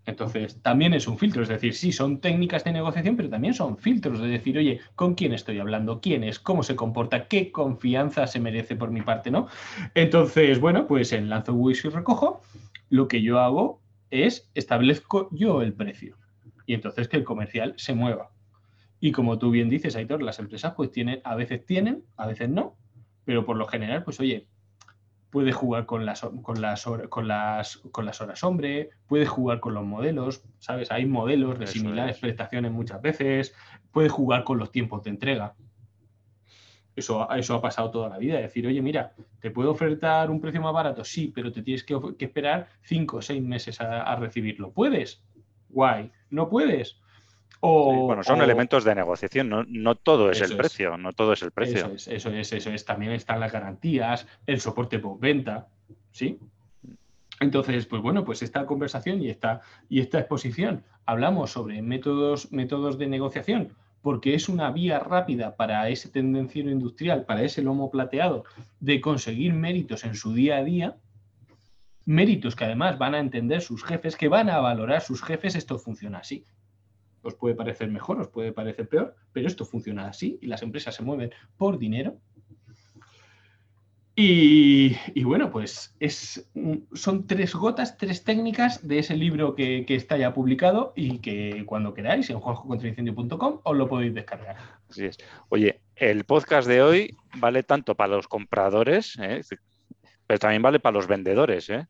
Entonces, también es un filtro, es decir, sí, son técnicas de negociación, pero también son filtros, de decir, oye, ¿con quién estoy hablando? ¿Quién es? ¿Cómo se comporta? ¿Qué confianza se merece por mi parte? ¿no? Entonces, bueno, pues en Lanzo Wish y recojo, lo que yo hago es establezco yo el precio y entonces que el comercial se mueva. Y como tú bien dices, Aitor, las empresas pues tienen, a veces tienen, a veces no, pero por lo general, pues oye, puede jugar con las, con las, con las, con las horas hombre, puede jugar con los modelos, ¿sabes? Hay modelos de similares prestaciones muchas veces, puede jugar con los tiempos de entrega. Eso, eso ha pasado toda la vida. Decir, oye, mira, ¿te puedo ofertar un precio más barato? Sí, pero te tienes que, esperar cinco o seis meses a, recibirlo. ¿Puedes? Guay. ¿No puedes? O, bueno, son o- elementos de negociación, no, no todo es Eso el es. precio, no todo es el precio. Eso es, eso es, eso es. También están las garantías, el soporte postventa, ¿sí? Entonces, pues bueno, pues esta conversación y esta, y esta exposición hablamos sobre métodos, métodos de negociación, porque es una vía rápida para ese tendenciero industrial, para ese lomo plateado, de conseguir méritos en su día a día, méritos que además van a entender sus jefes, que van a valorar sus jefes, esto funciona así. Os puede parecer mejor, os puede parecer peor, pero esto funciona así y las empresas se mueven por dinero. Y, bueno, pues es, son tres gotas, tres técnicas de ese libro que, que está ya publicado y que cuando queráis en juanjocontraincendio.com os lo podéis descargar. Así es. Oye, el podcast de hoy vale tanto para los compradores, ¿eh? pero también vale para los vendedores. ¿eh?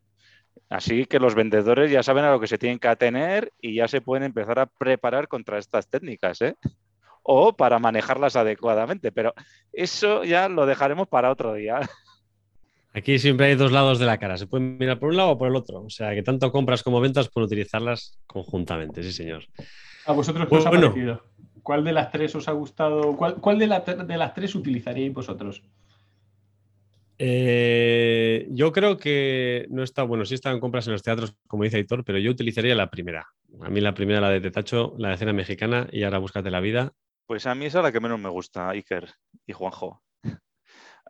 Así que los vendedores ya saben a lo que se tienen que atener y ya se pueden empezar a preparar contra estas técnicas. ¿eh? O para manejarlas adecuadamente. Pero eso ya lo dejaremos para otro día. Aquí siempre hay dos lados de la cara. Se pueden mirar por un lado o por el otro. O sea, que tanto compras como ventas pueden utilizarlas conjuntamente, sí, señor. ¿A vosotros qué os ha Bueno. parecido? ¿Cuál de las tres os ha gustado? ¿Cuál, cuál de, la- de las tres utilizaríais vosotros? Eh, yo creo que no está, bueno, sí están compras en los teatros, como dice Aitor, pero yo utilizaría la primera. A mí la primera, la de Tetacho, la de cena mexicana y ahora búscate la vida. Pues a mí esa es la que menos me gusta, Iker y Juanjo.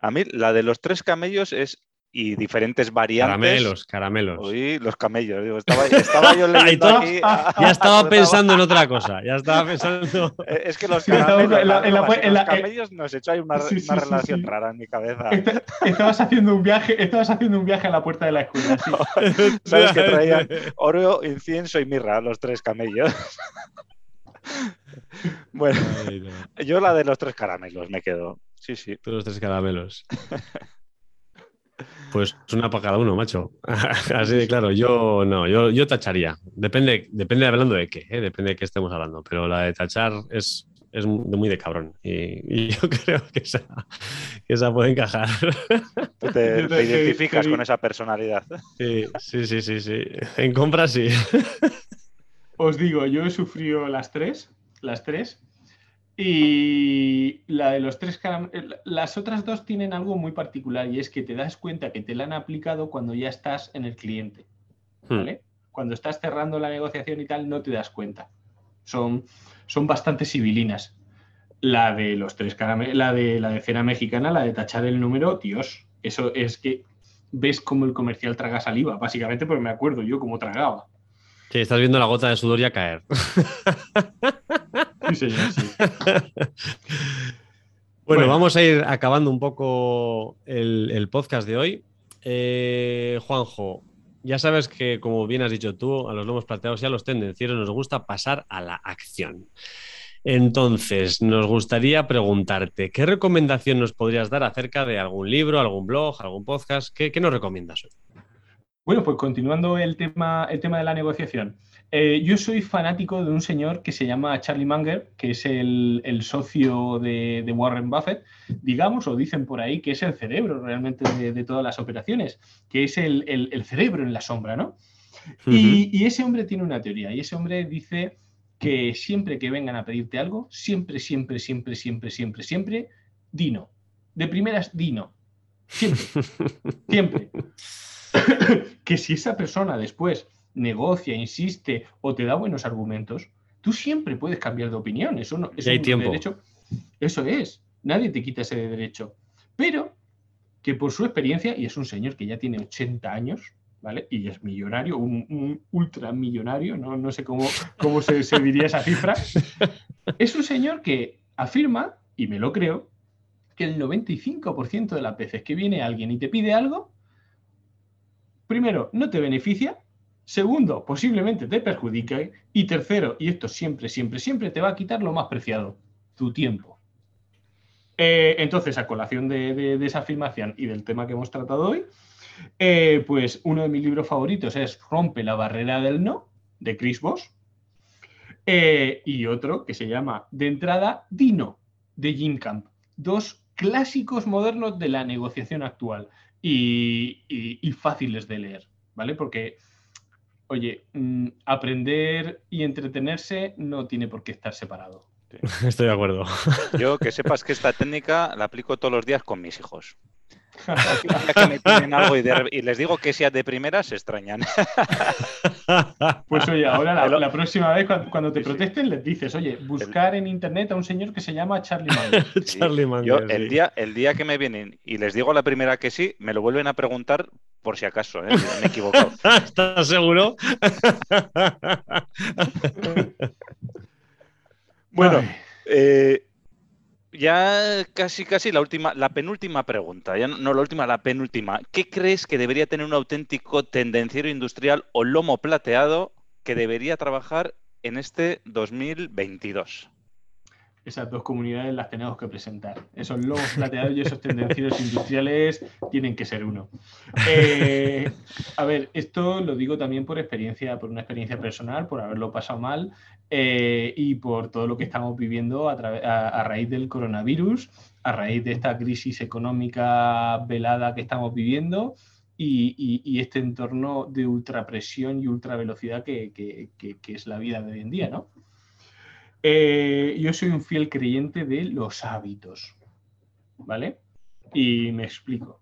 A mí la de los tres camellos es y diferentes variantes. Caramelos, caramelos. Uy, los camellos. Digo, estaba, estaba yo leyendo aquí. Ya estaba pensando en otra cosa. Ya estaba pensando. Eh, Es que los Sí, estaba caramelos, en la- en la- las uvas y en la- los camellos nos echó ahí una, Sí, sí, una sí, relación sí. rara en mi cabeza. Est- Estabas haciendo un viaje, estabas haciendo un viaje a la puerta de la escuela. sí. ¿Sabes que traían oro, incienso y mirra, los tres camellos? bueno, yo la de los tres caramelos me quedo. Sí, sí. Tú los tres caramelos. Pues una para cada uno, macho. Así de claro, yo no, yo, yo tacharía. Depende, depende hablando de qué, ¿eh? depende de qué estemos hablando. Pero la de tachar es, es muy de cabrón. Y, y yo creo que esa, que esa puede encajar. Tú te, te- identificas con esa personalidad. Sí, sí, sí, sí, sí. En compra sí. Os digo, yo he sufrido las tres, las tres, y la de los tres eh, las otras dos tienen algo muy particular y es que te das cuenta que te la han aplicado cuando ya estás en el cliente, Hmm. ¿vale? Cuando estás cerrando la negociación y tal, no te das cuenta. Son, son bastante civilinas. La de los tres la de la de cena mexicana, la de tachar el número, Dios, eso es que ves cómo el comercial traga saliva, básicamente porque me acuerdo yo cómo tragaba. Sí, estás viendo la gota de sudor ya caer. Sí, señor, sí. Bueno, Bueno. vamos a ir acabando un poco el, el podcast de hoy. Eh, Juanjo, ya sabes que, como bien has dicho tú, a los lomos plateados y a los tendencieros nos gusta pasar a la acción. Entonces, nos gustaría preguntarte, ¿qué recomendación nos podrías dar acerca de algún libro, algún blog, algún podcast? ¿Qué, qué nos recomiendas hoy? Bueno, pues continuando el tema, el tema de la negociación. Eh, yo soy fanático de un señor que se llama Charlie Munger, que es el, el socio de, de Warren Buffett, digamos, o dicen por ahí que es el cerebro realmente de, de todas las operaciones, que es el, el- el cerebro en la sombra, ¿no? Y, y ese hombre tiene una teoría, y ese hombre dice que siempre que vengan a pedirte algo, siempre, siempre, siempre, siempre, siempre, siempre, dino. De primeras, dino. Siempre. Siempre. que si esa persona después negocia, insiste o te da buenos argumentos, tú siempre puedes cambiar de opinión. Eso no hay es tiempo. derecho. Eso es. Nadie te quita ese derecho. Pero que por su experiencia, y es un señor que ya tiene 80 años, ¿vale? Y es millonario, un, un ultramillonario, no, no sé cómo, cómo se, se diría esa cifra. Es un señor que afirma, y me lo creo, que el 95% de las veces que viene alguien y te pide algo, primero, no te beneficia, segundo, posiblemente te perjudica, y tercero, y esto siempre, siempre, siempre te va a quitar lo más preciado, tu tiempo. Eh, entonces, a colación de esa afirmación y del tema que hemos tratado hoy, eh, pues uno de mis libros favoritos es Rompe la barrera del no, de Chris Voss, eh, y otro que se llama De entrada, Dino, de Jim Camp. Dos clásicos modernos de la negociación actual y, y- y fáciles de leer, ¿vale? Porque oye, mm, aprender y entretenerse no tiene por qué estar separado. Estoy de acuerdo. Yo que sepas que esta técnica la aplico todos los días con mis hijos. Que me piden algo y, les digo que sea de primera, se extrañan. Pues oye, ahora la, próxima vez cuando, te protesten les dices, oye, buscar en internet a un señor que se llama Charlie Munger. Charlie Munger, el, día, el día que me vienen y les digo la primera que sí, me lo vuelven a preguntar por si acaso, ¿eh? me he equivocado. ¿Estás seguro? bueno, eh, ya casi, casi la última, la penúltima pregunta, ya no, la última, la penúltima. ¿Qué crees que debería tener un auténtico tendenciero industrial o lomo plateado que debería trabajar en este 2022? Esas dos comunidades las tenemos que presentar. Esos lomos plateados y esos tendencieros industriales tienen que ser uno. Eh, a ver, esto lo digo también por experiencia, por una experiencia personal, por haberlo pasado mal eh, y por todo lo que estamos viviendo a, raíz del coronavirus, a raíz de esta crisis económica velada que estamos viviendo y, este entorno de ultrapresión y ultravelocidad que, que, es la vida de hoy en día, ¿no? Eh, yo soy un fiel creyente de los hábitos, ¿vale? Y me explico.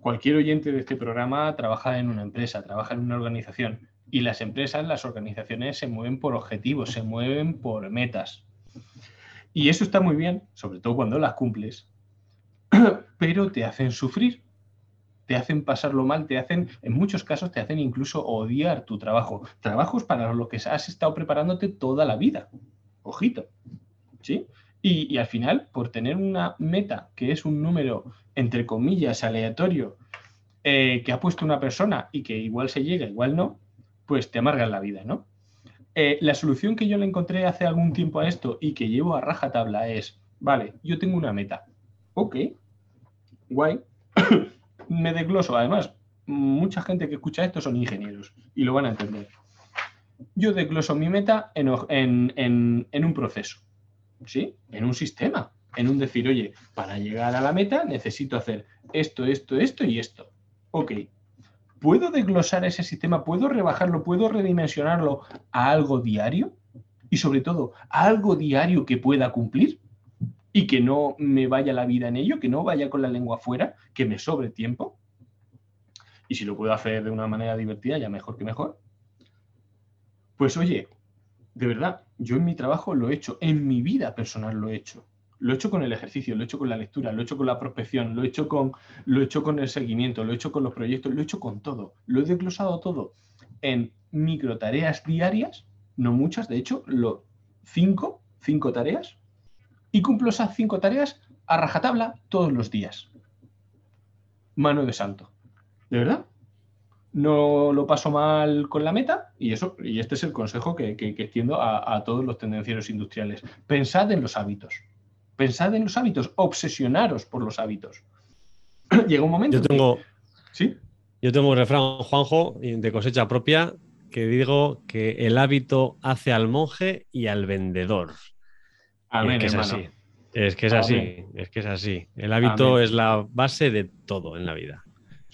Cualquier oyente de este programa trabaja en una empresa, trabaja en una organización y las empresas, las organizaciones se mueven por objetivos, se mueven por metas. Y eso está muy bien, sobre todo cuando las cumples, pero te hacen sufrir, te hacen pasarlo mal, te hacen, en muchos casos, te hacen incluso odiar tu trabajo. Trabajos para los que has estado preparándote toda la vida. Ojito. ¿Sí? Y, al final, por tener una meta que es un número, entre comillas, aleatorio, eh, que ha puesto una persona y que igual se llega, igual no, pues te amargan la vida, ¿no? Eh, la solución que yo le encontré hace algún tiempo a esto y que llevo a rajatabla es, vale, yo tengo una meta. Ok, guay. Me desgloso. Además, mucha gente que escucha esto son ingenieros y lo van a entender. Yo desgloso mi meta en, en un proceso, ¿sí? En un sistema, en un decir, oye, para llegar a la meta necesito hacer esto, esto, esto y esto. Ok, ¿puedo desglosar ese sistema? ¿Puedo rebajarlo? ¿Puedo redimensionarlo a algo diario? Y sobre todo, a algo diario que pueda cumplir y que no me vaya la vida en ello, que no vaya con la lengua afuera, que me sobre tiempo. Y si lo puedo hacer de una manera divertida, ya mejor que mejor. Pues oye, de verdad, yo en mi trabajo lo he hecho, en mi vida personal lo he hecho. Lo he hecho con el ejercicio, lo he hecho con la lectura, lo he hecho con la prospección, lo he hecho con, lo he hecho con el seguimiento, lo he hecho con los proyectos, lo he hecho con todo. Lo he desglosado todo en micro tareas diarias, no muchas, de hecho, lo, cinco, cinco tareas, y cumplo esas cinco tareas a rajatabla todos los días. Mano de santo. ¿De verdad? No lo paso mal con la meta y eso, y este es el consejo que, que, extiendo a, a todos los tendencieros industriales. Pensad en los hábitos. Pensad en los hábitos, obsesionaros por los hábitos. Llega un momento. Yo tengo, ¿Sí? yo tengo un refrán, Juanjo, de cosecha propia, que digo que el hábito hace al monje y al vendedor. Amén, es que es así. Es que es así, es que es así. El hábito es la base de todo en la vida.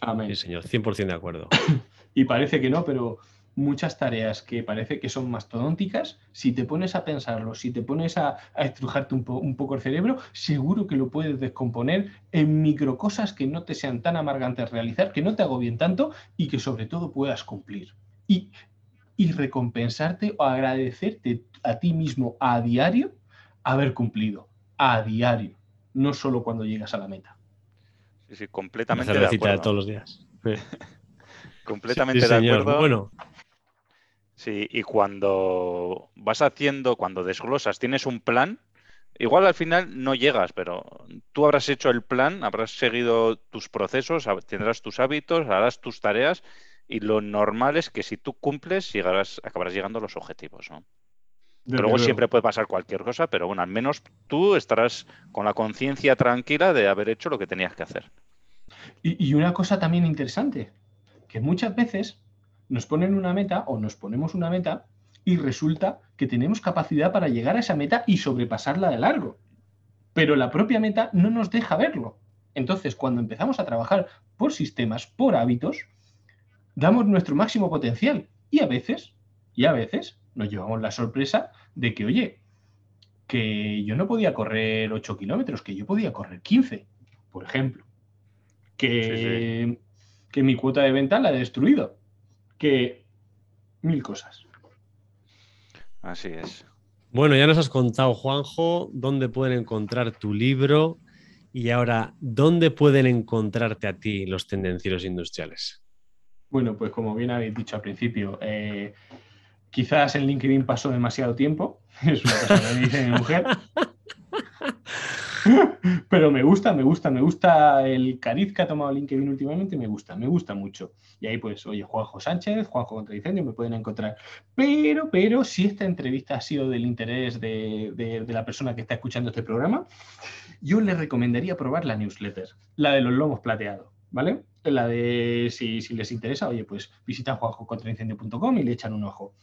Amén. Sí, señor, 100% de acuerdo. y parece que no, pero muchas tareas que parece que son mastodónticas, si te pones a pensarlo, si te pones a, estrujarte un, un, poco el cerebro, seguro que lo puedes descomponer en micro cosas que no te sean tan amargantes realizar, que no te agobien tanto y que sobre todo puedas cumplir. Y, y recompensarte o agradecerte a ti mismo a diario haber cumplido, a diario, no solo cuando llegas a la meta. Sí, sí, completamente de acuerdo. de todos los días. completamente de acuerdo. Bueno, Sí, y cuando vas haciendo, cuando desglosas, tienes un plan, igual al final no llegas, pero tú habrás hecho el plan, habrás seguido tus procesos, tendrás tus hábitos, harás tus tareas y lo normal es que si tú cumples, llegarás, acabarás llegando a los objetivos, ¿no? Luego siempre puede pasar cualquier cosa, pero bueno, al menos tú estarás con la conciencia tranquila de haber hecho lo que tenías que hacer. Y, y una cosa también interesante, que muchas veces nos ponen una meta o nos ponemos una meta y resulta que tenemos capacidad para llegar a esa meta y sobrepasarla de largo. Pero la propia meta no nos deja verlo. Entonces, cuando empezamos a trabajar por sistemas, por hábitos, damos nuestro máximo potencial. Y a veces, y a veces, nos llevamos la sorpresa de que, oye, que yo no podía correr 8 kilómetros, que yo podía correr 15, por ejemplo. Que, que mi cuota de venta la he destruido. Que mil cosas. Así es. Bueno, ya nos has contado, Juanjo, dónde pueden encontrar tu libro y ahora, ¿dónde pueden encontrarte a ti los tendencieros industriales? Bueno, pues como bien habéis dicho al principio, eh, quizás en LinkedIn pasó demasiado tiempo, es una cosa que me dice mi mujer. Pero me gusta, me gusta, me gusta el cariz que ha tomado LinkedIn últimamente, me gusta, me gusta mucho. Y ahí pues, oye, Juanjo Sánchez, Juanjo Contradicendio, me pueden encontrar. Pero, pero, si esta entrevista ha sido del interés de, de la persona que está escuchando este programa, yo le recomendaría probar la newsletter, la de los lomos plateados, ¿vale? la de si, les interesa, oye, pues visitan juanjocontraincendio.com y le echan un ojo.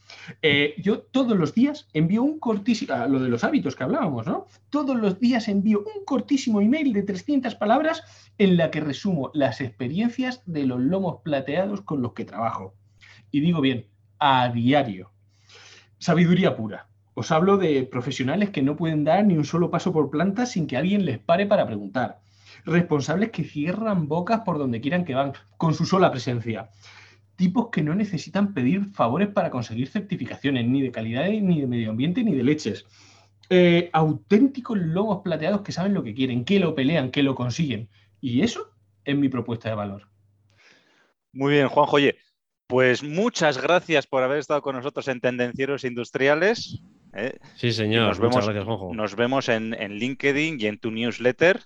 Eh, yo todos los días envío un cortísimo, ah, lo de los hábitos que hablábamos, ¿no? Todos los días envío un cortísimo email de 300 palabras en la que resumo las experiencias de los lomos plateados con los que trabajo. Y digo bien, a diario. Sabiduría pura. Os hablo de profesionales que no pueden dar ni un solo paso por planta sin que alguien les pare para preguntar responsables que cierran bocas por donde quieran que van, con su sola presencia. Tipos que no necesitan pedir favores para conseguir certificaciones, ni de calidad, ni de medio ambiente, ni de leches. Eh, auténticos lobos plateados que saben lo que quieren, que lo pelean, que lo consiguen. Y eso es mi propuesta de valor. Muy bien, Juanjo. Oye, pues muchas gracias por haber estado con nosotros en Tendencieros Industriales. ¿eh? Sí, señor. Nos vemos, gracias, Juanjo. Nos vemos en, en LinkedIn y en tu newsletter.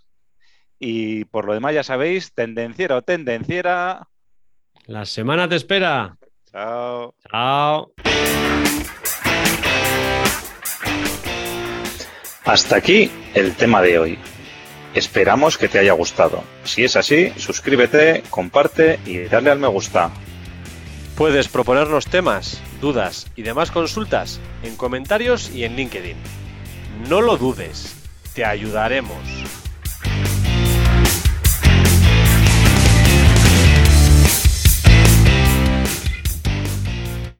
Y por lo demás, ya sabéis, tendenciera o tendenciera. La semana te espera. Chao. Chao. Hasta aquí el tema de hoy. Esperamos que te haya gustado. Si es así, suscríbete, comparte y dale al me gusta. Puedes proponer los temas, dudas y demás consultas en comentarios y en LinkedIn. No lo dudes, te ayudaremos.